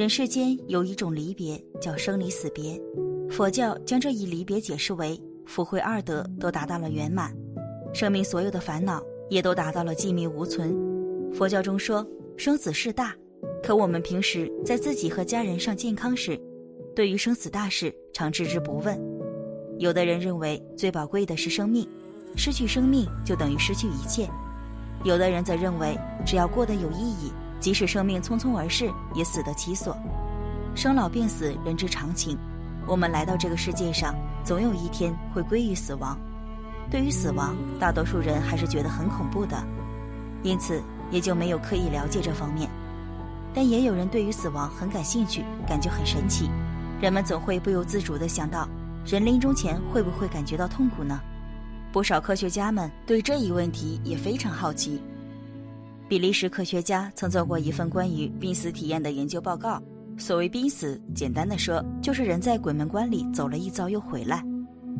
人世间有一种离别，叫生离死别。佛教将这一离别解释为福慧二德都达到了圆满，生命所有的烦恼也都达到了寂灭无存。佛教中说生死事大，可我们平时在自己和家人上健康时，对于生死大事常置之不问。有的人认为最宝贵的是生命，失去生命就等于失去一切；有的人则认为只要过得有意义。即使生命匆匆而逝，也死得其所。生老病死，人之常情。我们来到这个世界上，总有一天会归于死亡。对于死亡，大多数人还是觉得很恐怖的，因此也就没有刻意了解这方面。但也有人对于死亡很感兴趣，感觉很神奇。人们总会不由自主地想到，人临终前会不会感觉到痛苦呢？不少科学家们对这一问题也非常好奇。比利时科学家曾做过一份关于濒死体验的研究报告。所谓濒死，简单的说，就是人在鬼门关里走了一遭又回来。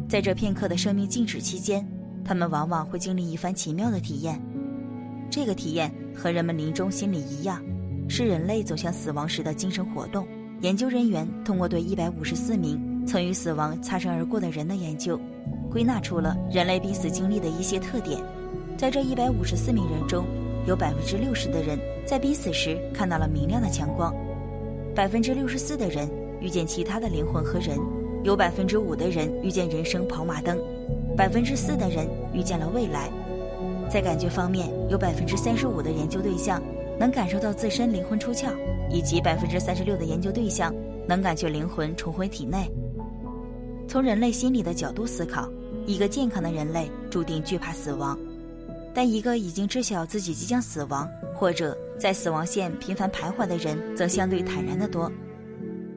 在这片刻的生命静止期间，他们往往会经历一番奇妙的体验。这个体验和人们临终心理一样，是人类走向死亡时的精神活动。研究人员通过对一百五十四名曾与死亡擦身而过的人的研究，归纳出了人类濒死经历的一些特点。在这一百五十四名人中，有百分之六十的人在濒死时看到了明亮的强光，百分之六十四的人遇见其他的灵魂和人，有百分之五的人遇见人生跑马灯，百分之四的人遇见了未来。在感觉方面，有百分之三十五的研究对象能感受到自身灵魂出窍，以及百分之三十六的研究对象能感觉灵魂重回体内。从人类心理的角度思考，一个健康的人类注定惧怕死亡。但一个已经知晓自己即将死亡，或者在死亡线频繁徘徊的人，则相对坦然得多，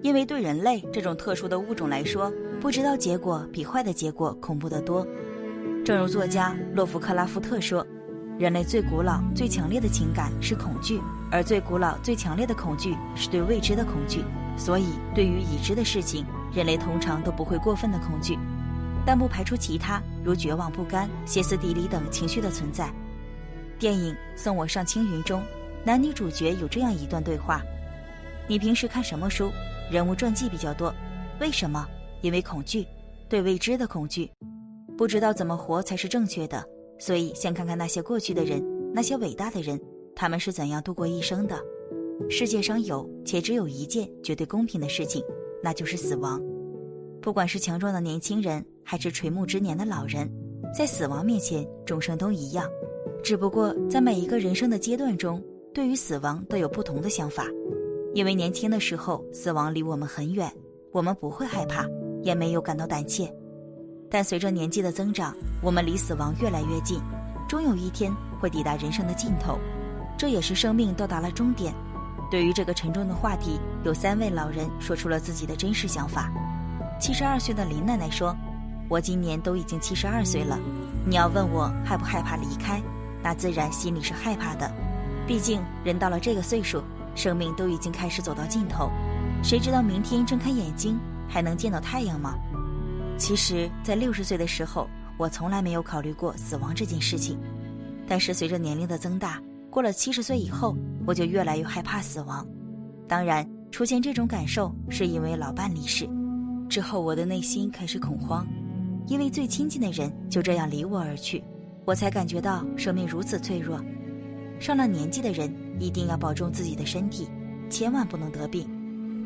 因为对人类这种特殊的物种来说，不知道结果比坏的结果恐怖得多。正如作家洛夫克拉夫特说：“人类最古老、最强烈的情感是恐惧，而最古老、最强烈的恐惧是对未知的恐惧。所以，对于已知的事情，人类通常都不会过分的恐惧。”但不排除其他，如绝望、不甘、歇斯底里等情绪的存在。电影《送我上青云》中，男女主角有这样一段对话：“你平时看什么书？人物传记比较多，为什么？因为恐惧，对未知的恐惧，不知道怎么活才是正确的。所以先看看那些过去的人，那些伟大的人，他们是怎样度过一生的。世界上有且只有一件绝对公平的事情，那就是死亡。不管是强壮的年轻人。”还是垂暮之年的老人，在死亡面前，众生都一样，只不过在每一个人生的阶段中，对于死亡都有不同的想法。因为年轻的时候，死亡离我们很远，我们不会害怕，也没有感到胆怯。但随着年纪的增长，我们离死亡越来越近，终有一天会抵达人生的尽头，这也是生命到达了终点。对于这个沉重的话题，有三位老人说出了自己的真实想法。七十二岁的林奶奶说。我今年都已经七十二岁了，你要问我害不害怕离开，那自然心里是害怕的。毕竟人到了这个岁数，生命都已经开始走到尽头，谁知道明天睁开眼睛还能见到太阳吗？其实，在六十岁的时候，我从来没有考虑过死亡这件事情。但是随着年龄的增大，过了七十岁以后，我就越来越害怕死亡。当然，出现这种感受是因为老伴离世之后，我的内心开始恐慌。因为最亲近的人就这样离我而去，我才感觉到生命如此脆弱。上了年纪的人一定要保重自己的身体，千万不能得病。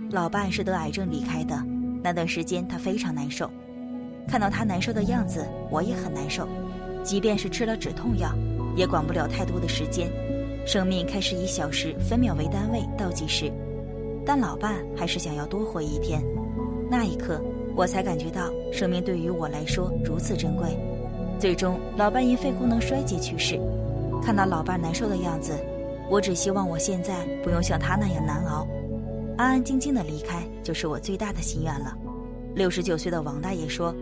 老伴是得癌症离开的，那段时间他非常难受，看到他难受的样子，我也很难受。即便是吃了止痛药，也管不了太多的时间，生命开始以小时、分秒为单位倒计时。但老伴还是想要多活一天，那一刻。我才感觉到生命对于我来说如此珍贵。最终，老伴因肺功能衰竭去世。看到老伴难受的样子，我只希望我现在不用像他那样难熬，安安静静的离开就是我最大的心愿了。六十九岁的王大爷说：“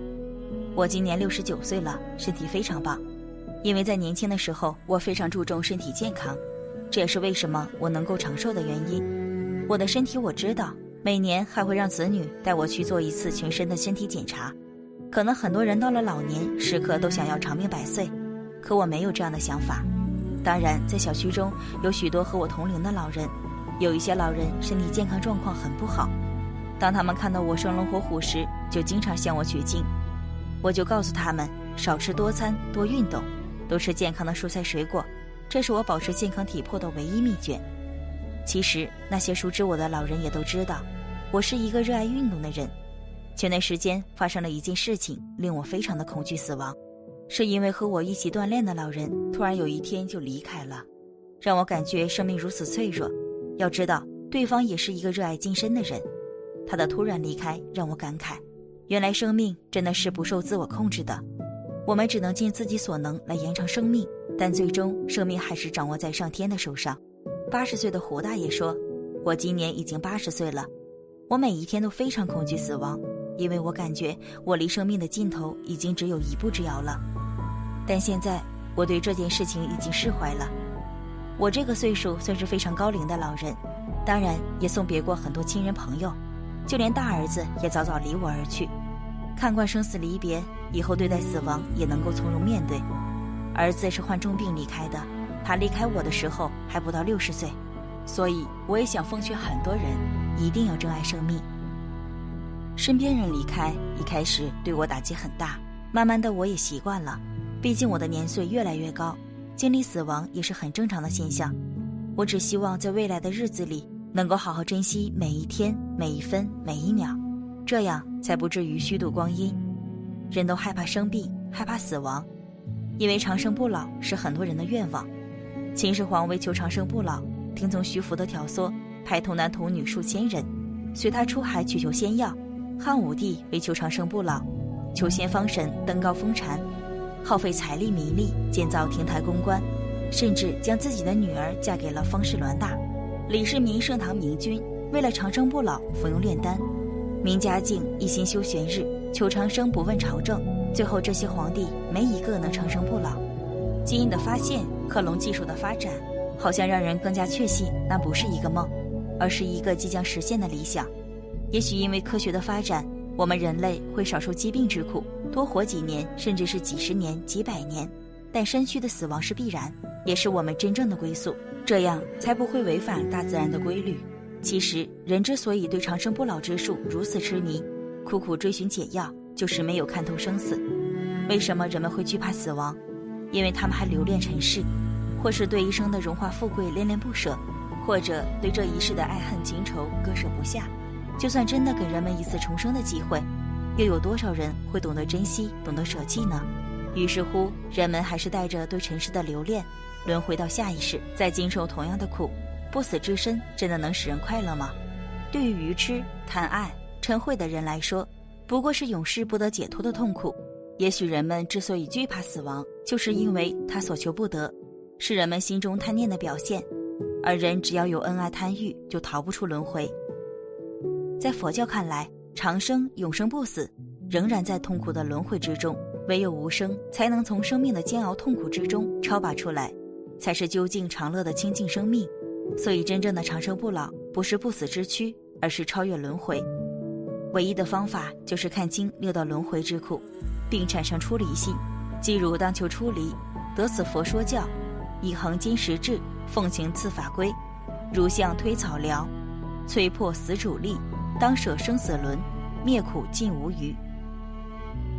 我今年六十九岁了，身体非常棒，因为在年轻的时候我非常注重身体健康，这也是为什么我能够长寿的原因。我的身体我知道。”每年还会让子女带我去做一次全身的身体检查。可能很多人到了老年，时刻都想要长命百岁，可我没有这样的想法。当然，在小区中有许多和我同龄的老人，有一些老人身体健康状况很不好，当他们看到我生龙活虎时，就经常向我取经。我就告诉他们少吃多餐、多运动，多吃健康的蔬菜水果，这是我保持健康体魄的唯一秘诀。其实那些熟知我的老人也都知道，我是一个热爱运动的人。前段时间发生了一件事情，令我非常的恐惧死亡，是因为和我一起锻炼的老人突然有一天就离开了，让我感觉生命如此脆弱。要知道，对方也是一个热爱健身的人，他的突然离开让我感慨。原来生命真的是不受自我控制的，我们只能尽自己所能来延长生命，但最终生命还是掌握在上天的手上。八十岁的胡大爷说：“我今年已经八十岁了，我每一天都非常恐惧死亡，因为我感觉我离生命的尽头已经只有一步之遥了。但现在我对这件事情已经释怀了。我这个岁数算是非常高龄的老人，当然也送别过很多亲人朋友。”就连大儿子也早早离我而去，看惯生死离别，以后对待死亡也能够从容面对。儿子是患重病离开的，他离开我的时候还不到六十岁，所以我也想奉劝很多人，一定要珍爱生命。身边人离开，一开始对我打击很大，慢慢的我也习惯了。毕竟我的年岁越来越高，经历死亡也是很正常的现象。我只希望在未来的日子里。能够好好珍惜每一天、每一分、每一秒，这样才不至于虚度光阴。人都害怕生病，害怕死亡，因为长生不老是很多人的愿望。秦始皇为求长生不老，听从徐福的挑唆，派童男童女数千人随他出海取求仙药。汉武帝为求长生不老，求仙方神登高封禅，耗费财力民力建造亭台宫观，甚至将自己的女儿嫁给了方士栾大。李世民盛唐明君，为了长生不老，服用炼丹；明嘉靖一心修玄日，求长生不问朝政。最后这些皇帝没一个能长生不老。基因的发现，克隆技术的发展，好像让人更加确信那不是一个梦，而是一个即将实现的理想。也许因为科学的发展，我们人类会少受疾病之苦，多活几年，甚至是几十年、几百年。但身躯的死亡是必然，也是我们真正的归宿。这样才不会违反大自然的规律。其实，人之所以对长生不老之术如此痴迷，苦苦追寻解药，就是没有看透生死。为什么人们会惧怕死亡？因为他们还留恋尘世，或是对一生的荣华富贵恋恋不舍，或者对这一世的爱恨情仇割舍不下。就算真的给人们一次重生的机会，又有多少人会懂得珍惜、懂得舍弃呢？于是乎，人们还是带着对尘世的留恋。轮回到下一世，再经受同样的苦，不死之身真的能使人快乐吗？对于愚痴、贪爱、嗔恚的人来说，不过是永世不得解脱的痛苦。也许人们之所以惧怕死亡，就是因为他所求不得，是人们心中贪念的表现。而人只要有恩爱贪欲，就逃不出轮回。在佛教看来，长生、永生不死，仍然在痛苦的轮回之中，唯有无生，才能从生命的煎熬痛苦之中超拔出来。才是究竟长乐的清净生命，所以真正的长生不老不是不死之躯，而是超越轮回。唯一的方法就是看清六道轮回之苦，并产生出离心。即如当求出离，得此佛说教，以恒金石志，奉行次法规，如相推草疗，摧破死主力，当舍生死轮，灭苦尽无余。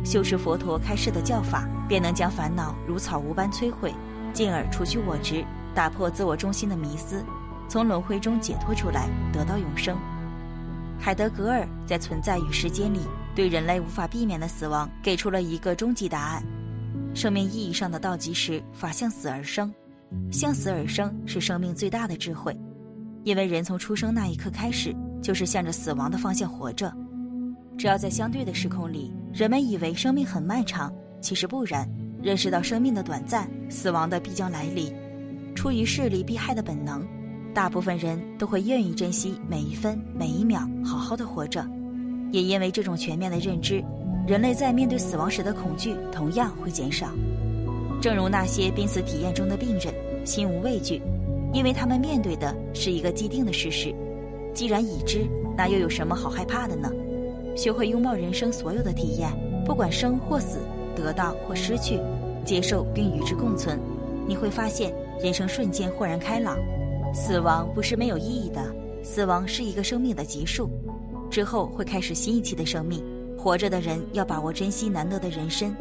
修持佛陀开示的教法，便能将烦恼如草无般摧毁。进而除去我执，打破自我中心的迷思，从轮回中解脱出来，得到永生。海德格尔在《存在与时间》里，对人类无法避免的死亡给出了一个终极答案：生命意义上的倒计时法向死而生，向死而生是生命最大的智慧，因为人从出生那一刻开始，就是向着死亡的方向活着。只要在相对的时空里，人们以为生命很漫长，其实不然。认识到生命的短暂，死亡的必将来临，出于势利避害的本能，大部分人都会愿意珍惜每一分每一秒，好好的活着。也因为这种全面的认知，人类在面对死亡时的恐惧同样会减少。正如那些濒死体验中的病人，心无畏惧，因为他们面对的是一个既定的事实。既然已知，那又有什么好害怕的呢？学会拥抱人生所有的体验，不管生或死。得到或失去，接受并与之共存，你会发现人生瞬间豁然开朗。死亡不是没有意义的，死亡是一个生命的结束，之后会开始新一期的生命。活着的人要把握珍惜难得的人生，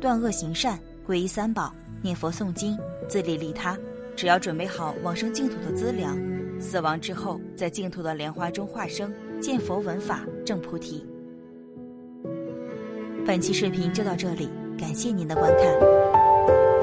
断恶行善，皈依三宝，念佛诵经，自利利他。只要准备好往生净土的资粮，死亡之后在净土的莲花中化生，见佛闻法，证菩提。本期视频就到这里，感谢您的观看。